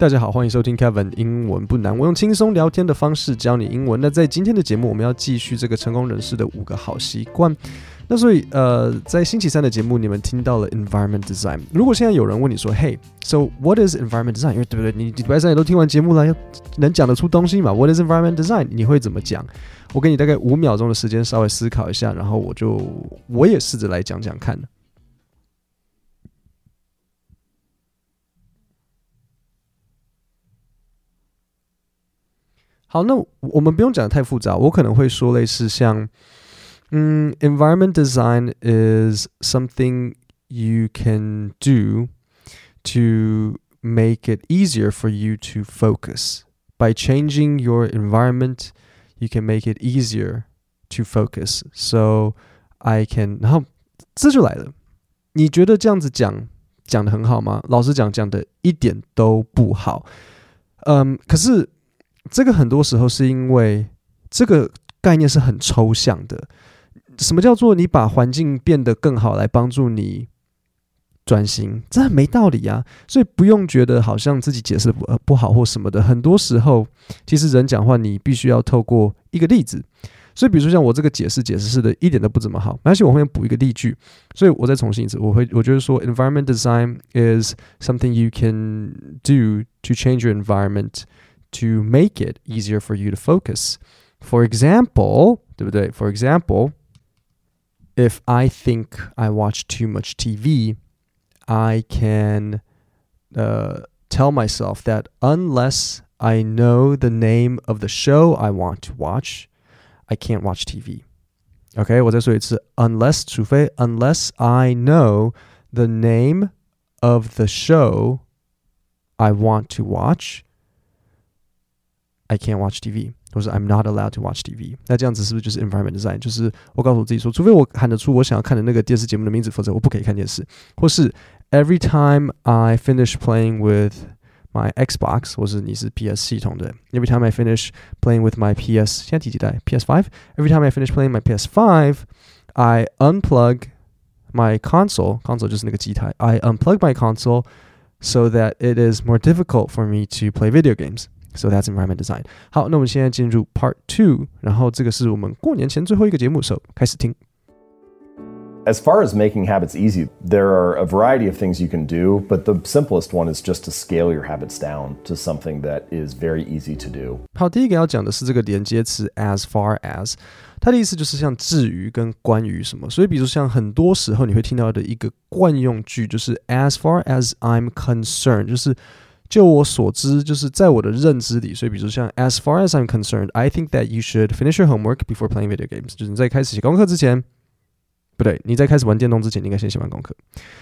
大家好，欢迎收听 Kevin 英文不难。我用轻松聊天的方式教你英文。那在今天的节目，我们要继续这个成功人士的五个好习惯。那所以，呃，在星期三的节目，你们听到了 environment design。如果现在有人问你说，Hey，so what is environment design？因为对不对？你礼拜三也都听完节目了，要能讲得出东西嘛？What is environment design？你会怎么讲？我给你大概五秒钟的时间，稍微思考一下，然后我就我也试着来讲讲看。好，那我们不用讲的太复杂，我可能会说类似像，嗯，environment design is something you can do to make it easier for you to focus. By changing your environment, you can make it easier to focus. So I can，然后这就来了。你觉得这样子讲讲的很好吗？老实讲，讲的一点都不好。嗯，可是。 这个很多时候是因为这个概念是很抽象的。什么叫做你把环境变得更好来帮助你转型？这很没道理啊！所以不用觉得好像自己解释不不好或什么的。很多时候，其实人讲话你必须要透过一个例子。所以，比如说像我这个解释解释式的一点都不怎么好，而且我后面补一个例句。所以我再重新一次，我会我觉得说，environment design is something you can do to change your environment。to make it easier for you to focus. For example, For example, if I think I watch too much TV, I can uh, tell myself that unless I know the name of the show I want to watch, I can't watch TV. OK，我再说一次，unless 除非 unless I know the name of the show I want to watch, I can't watch TV，或者 I'm not allowed to watch TV。那这样子是不是就是 environment design？就是我告诉我自己说，除非我喊得出我想要看的那个电视节目的名字，否则我不可以看电视。或是 Every time I finish playing with my Xbox，或是你是 PS 系统的，Every time I finish playing with my PS，现在第几代？PS5。Every time I finish playing my PS5，I unplug my console. console 就是那个机台。I unplug my console so that it is more difficult for me to play video games. So that's environment design。好，那我们现在进入 Part Two，然后这个是我们过年前最后一个节目，所以开始听。As far as making habits easy, there are a variety of things you can do, but the simplest one is just to scale your habits down to something that is very easy to do. 好，第一个要讲的是这个连接词 as far as，它的意思就是像至于跟关于什么。所以，比如像很多时候你会听到的一个惯用句就是 as far as I'm concerned，就是 就我所知，就是在我的认知里，所以比如说像 As far as I'm concerned, I think that you should finish your homework before playing video games。就是你在开始写功课之前，不对，你在开始玩电动之前，你应该先写完功课。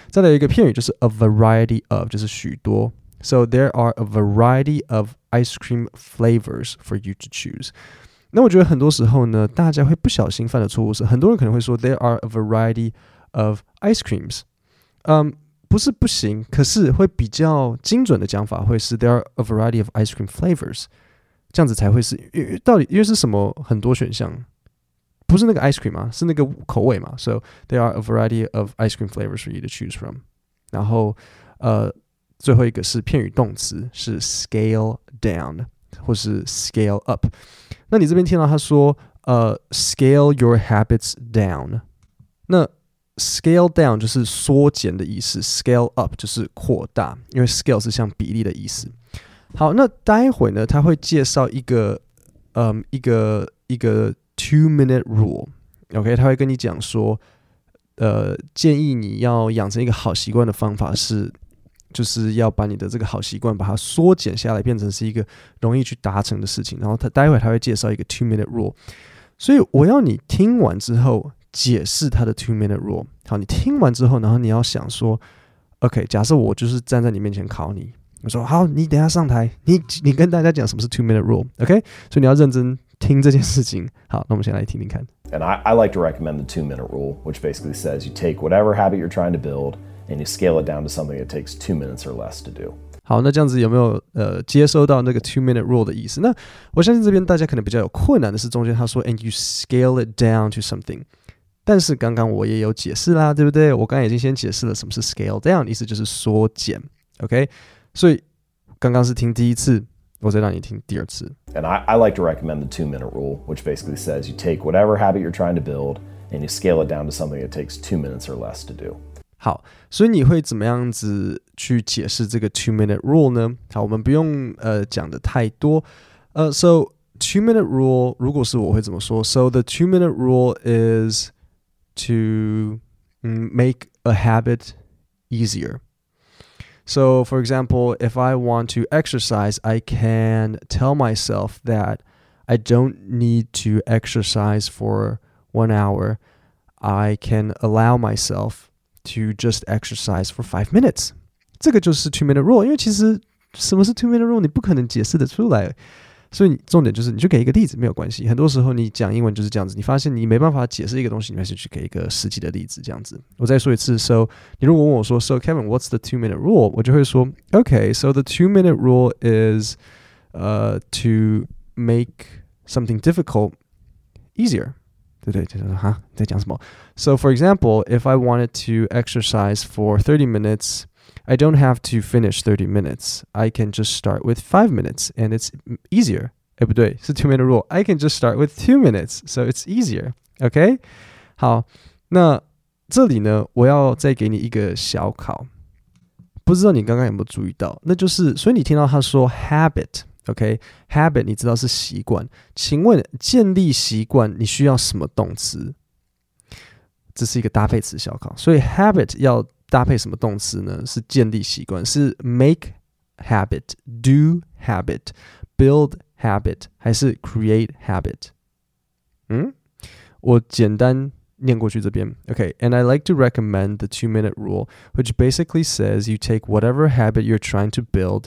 再来一个片语就是 a variety of，就是许多。So there are a variety of ice cream flavors for you to choose。那我觉得很多时候呢，大家会不小心犯的错误是，很多人可能会说 There are a variety of ice creams。嗯。 不是不行，可是会比较精准的讲法会是 there are a variety of ice cream flavors，这样子才会是因为。到底因为是什么很多选项，不是那个 ice cream 嘛，是那个口味嘛。So there are a variety of ice cream flavors for you to choose from。然后呃，最后一个是片语动词是 scale down 或是 scale up。那你这边听到他说呃 scale your habits down，那 Scale down 就是缩减的意思，scale up 就是扩大，因为 scale 是像比例的意思。好，那待会呢，他会介绍一个，嗯，一个一个 two minute rule，OK，他会跟你讲说，呃，建议你要养成一个好习惯的方法是，就是要把你的这个好习惯把它缩减下来，变成是一个容易去达成的事情。然后他待会他会介绍一个 two minute rule，所以我要你听完之后。解释它的 two minute rule。好，你听完之后，然后你要想说，OK，假设我就是站在你面前考你，我说好，你等下上台，你你跟大家讲什么是 two minute rule，OK？所以你要认真听这件事情。好，那我们先来听听看。And I, I like to recommend the two minute rule, which basically says you take whatever habit you're trying to build and you scale it down to something that takes two minutes or less to do. 好，那这样子有没有呃接收到那个 two minute rule 的意思？那我相信这边大家可能比较有困难的是中间他说，and you scale it down to something。 但是刚刚我也有解释啦，对不对？我刚刚已经先解释了什么是 scale down，意思就是缩减。OK，所以刚 刚刚是听第一次，我再让你听第二次。 And I, I like to recommend the two minute rule, which basically says you take whatever habit you're trying to build and you scale it down to something that takes two minutes or less to do. 好，所以你会怎么样子去解释这个 two minute rule 呢？好，我们不用呃讲的太多。呃，so two minute rule，如果是我会怎么说？So the two minute rule is to mm, make a habit easier. So, for example, if I want to exercise, I can tell myself that I don't need to exercise for one hour. I can allow myself to just exercise for five minutes. 这个就是 two minute rule，因为其实什么是 two minute rule，你不可能解释得出来。 所以你重点就是，你就给一个例子没有关系。很多时候你讲英文就是这样子，你发现你没办法解释一个东西，你还是去给一个实际的例子这样子。我再说一次，so 你如果问我说，so Kevin，what's the two minute rule？我就会说，okay，so the two minute rule is uh to make something difficult easier。对对，就是哈，你在讲什么？So for example, if I wanted to exercise for 30 minutes, I don't have to finish 30 minutes. I can just start with 5 minutes and it's easier. 哎，不对，是 two minute rule. I can just start with 2 minutes, so it's easier. OK？好，那这里呢，我要再给你一个小考，不知道你刚刚有没有注意到？那就是，所以你听到他说 habit。OK，habit、你知道是习惯，请问建立习惯你需要什么动词？这是一个搭配词小考，所以 habit 要 搭配什么动词呢？是建立习惯，是 make habit、do habit、build habit 还是 create habit？嗯，我简单念过去这边。OK，and、I like to recommend the two-minute rule, which basically says you take whatever habit you're trying to build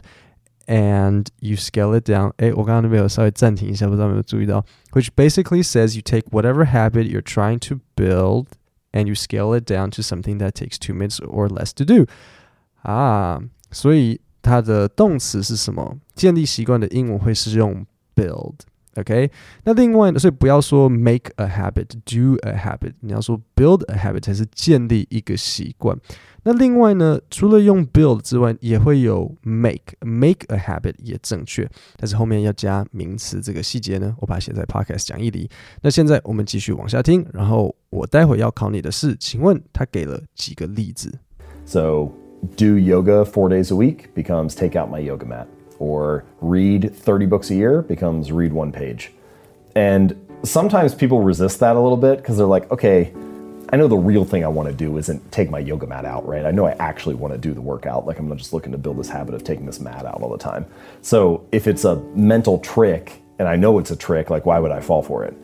and you scale it down. 诶，我刚刚那边有稍微暂停一下，不知道有没有注意到？Which basically says you take whatever habit you're trying to build and you scale it down to something that takes two minutes or less to do. 啊，所以它的动词是什么？建立习惯的英文会是用 build。OK，那另外呢，所以不要说 make a habit，do a habit，你要说 build a habit 才是建立一个习惯。 那另外呢，除了用 build 之外，也会有 make，make a habit 也正确，但是后面要加名词，这个细节呢，我把它写在 podcast 讲义里。那现在我们继续往下听，然后我待会要考你的是，请问他给了几个例子？ So, do yoga four days a week becomes take out my yoga mat, or read 30 books a year becomes read one page. And sometimes people resist that a little bit because they're like, okay, I know the real thing I want to do isn't take my yoga mat out, right? I know I actually want to do the workout. Like, I'm not just looking to build this habit of taking this mat out all the time. So, if it's a mental trick and I know it's a trick, like, why would I fall for it?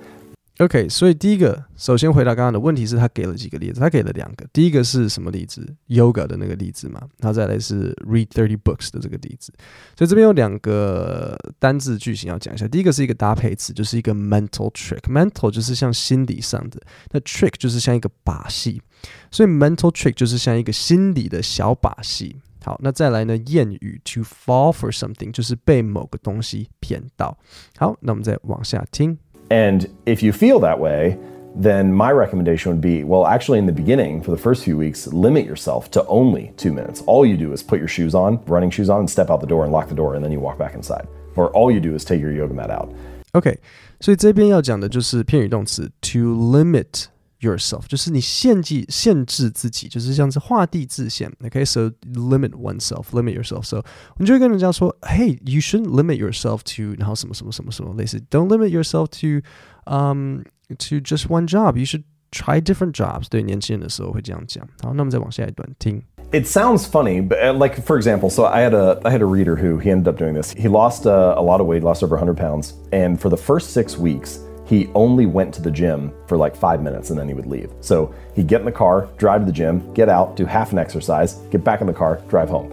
OK，所以第一个，首先回答刚刚的问题是他给了几个例子，他给了两个。第一个是什么例子？Yoga 的那个例子嘛，然后再来是 read thirty books 的这个例子。所以这边有两个单字句型要讲一下。第一个是一个搭配词，就是一个 mental trick。mental 就是像心理上的，那 trick 就是像一个把戏，所以 mental trick 就是像一个心理的小把戏。好，那再来呢？谚语 to fall for something 就是被某个东西骗到。好，那我们再往下听。And if you feel that way, then my recommendation would be well, actually, in the beginning, for the first few weeks, limit yourself to only two minutes. All you do is put your shoes on, running shoes on, and step out the door and lock the door, and then you walk back inside. Or all you do is take your yoga mat out. OK，所以这边要讲的就是片语动词 to limit yourself，就是你限制限制自己，就是像是画地自限。OK，so、limit oneself，limit yourself。So 我们就会跟人家说，Hey，you shouldn't limit yourself to，然后什么什么什么什么类似，Don't limit yourself to，um to just one job. You should try different jobs。对年轻人的时候会这样讲。好，那我们再往下一段听。 It sounds funny, but uh, like for example, so I had a I had a reader who he ended up doing this. He lost uh, a lot of weight, lost over 100 pounds, and for the first six weeks, he only went to the gym for like five minutes and then he would leave. So he'd get in the car, drive to the gym, get out, do half an exercise, get back in the car, drive home.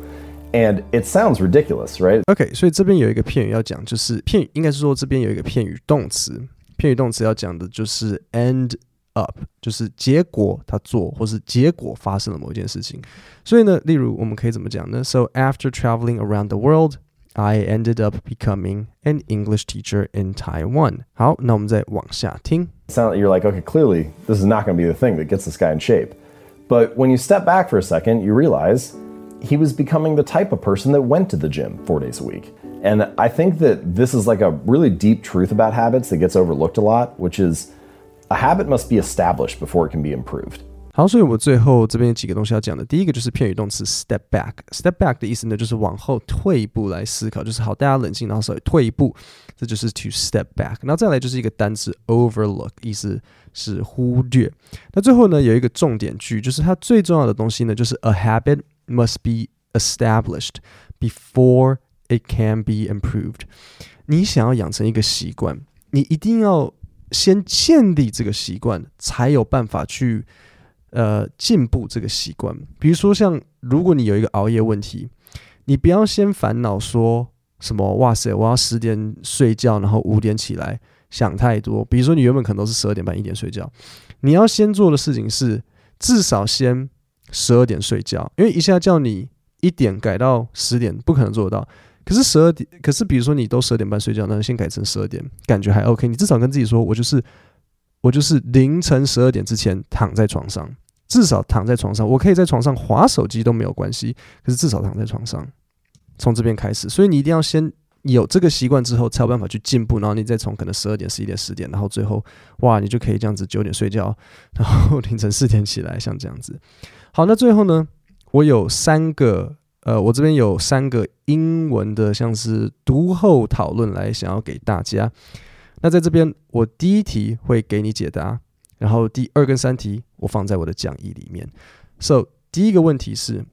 And it sounds ridiculous, right? OK，所以这边有一个片语要讲，就是片语应该是说这边有一个片语动词，片语动词要讲的就是 end up，就是结果他做或是结果发生了某一件事情。所以呢，例如我们可以怎么讲呢？So after traveling around the world, I ended up becoming an English teacher in Taiwan。好，那我们再往下听。 sound you're like, okay, clearly this is not going to be the thing that gets this guy in shape. But when you step back for a second, you realize he was becoming the type of person that went to the gym four days a week. And I think that this is like a really deep truth about habits that gets overlooked a lot, which is a habit must be established before it can be improved. 好，所以我最后这边有几个东西要讲的。第一个就是片语动词 step back。step back 的意思呢，就是往后退一步来思考，就是好，大家冷静，然后稍微退一步，这就是 to step back。然后再来就是一个单词 overlook，意思是忽略。那最后呢，有一个重点句，就是它最重要的东西呢，就是 a habit must be established before it can be improved。你想要养成一个习惯，你一定要先建立这个习惯，才有办法去呃进步这个习惯。比如说，像如果你有一个熬夜问题，你不要先烦恼说什么哇塞，我要十点睡觉，然后五点起来，想太多。比如说，你原本可能都是十二点半、一点睡觉，你要先做的事情是至少先十二点睡觉，因为一下叫你一点改到十点，不可能做得到。可是十二点，可是比如说你都十二点半睡觉，那先改成十二点，感觉还 OK。你至少跟自己说，我就是我就是凌晨十二点之前躺在床上，至少躺在床上，我可以在床上划手机都没有关系。可是至少躺在床上，从这边开始。所以你一定要先有这个习惯之后，才有办法去进步。然后你再从可能十二点、十一点、十点，然后最后哇，你就可以这样子九点睡觉，然后凌晨四点起来，像这样子。好，那最后呢，我有三个。呃，我这边有三个英文的，像是读后讨论来想要给大家。那在这边，我第一题会给你解答，然后第二跟三题我放在我的讲义里面。So，第一个问题是，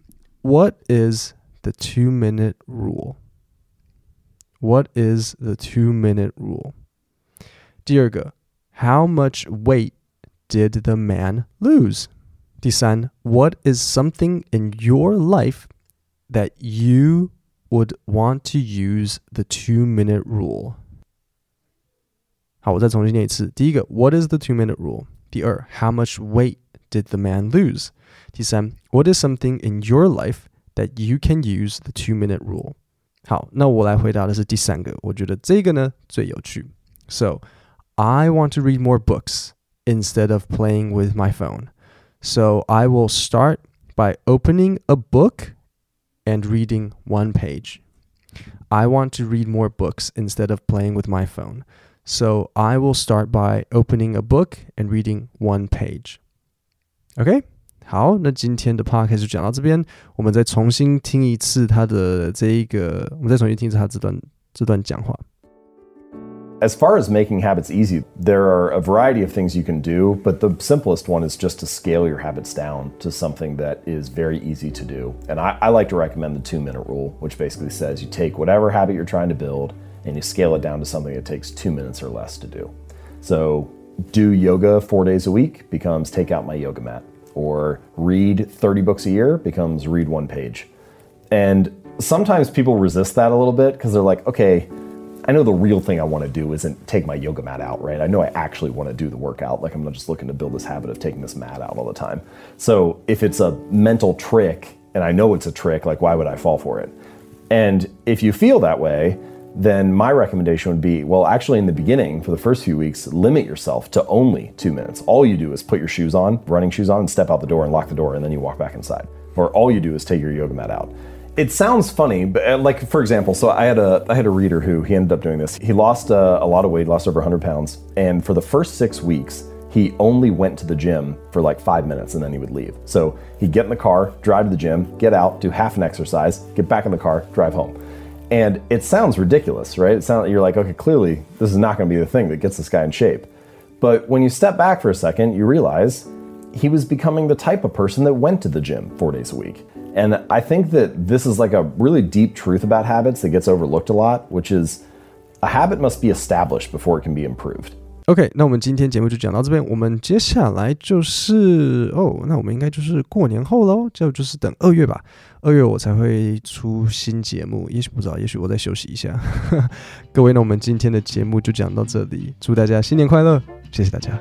What is the two-minute rule？What is the two-minute rule？第二个，How much weight did the man lose？第三，What is something in your life that you would want to use the two minute rule. 好，我再重新念一次。第一个，What is the two minute rule？ 第二，How much weight did the man lose？第三，What is something in your life that you can use the two minute rule？好，那我来回答的是第三个，我觉得这个呢最有趣。So I want to read more books instead of playing with my phone. So I will start by opening a book and reading one page. I want to read more books instead of playing with my phone. So I will start by opening a book and reading one page. OK，好，那今天的 podcast 就讲到这边，我们再重新听一次他的这一个，我们再重新听一次他这段这段讲话。as far as making habits easy, there are a variety of things you can do, but the simplest one is just to scale your habits down to something that is very easy to do. And I, I like to recommend the two minute rule, which basically says you take whatever habit you're trying to build and you scale it down to something that takes two minutes or less to do. So, do yoga four days a week becomes take out my yoga mat, or read 30 books a year becomes read one page. And sometimes people resist that a little bit because they're like, okay, I know the real thing I want to do isn't take my yoga mat out, right? I know I actually want to do the workout. Like I'm not just looking to build this habit of taking this mat out all the time. So if it's a mental trick and I know it's a trick, like why would I fall for it? And if you feel that way, then my recommendation would be well, actually, in the beginning, for the first few weeks, limit yourself to only two minutes. All you do is put your shoes on, running shoes on, and step out the door and lock the door, and then you walk back inside. Or all you do is take your yoga mat out it sounds funny, but uh, like for example, so I had a I had a reader who he ended up doing this. He lost uh, a lot of weight, lost over 100 pounds, and for the first six weeks, he only went to the gym for like five minutes and then he would leave. So he'd get in the car, drive to the gym, get out, do half an exercise, get back in the car, drive home. And it sounds ridiculous, right? It sounds you're like, okay, clearly this is not going to be the thing that gets this guy in shape. But when you step back for a second, you realize he was becoming the type of person that went to the gym four days a week. And I think that this is like a really deep truth about habits that gets overlooked a lot, which is a habit must be established before it can be improved. OK，那我们今天节目就讲到这边。我们接下来就是哦，那我们应该就是过年后喽，就就是等二月吧。二月我才会出新节目，也许不知道，也许我再休息一下。各位，那我们今天的节目就讲到这里，祝大家新年快乐，谢谢大家。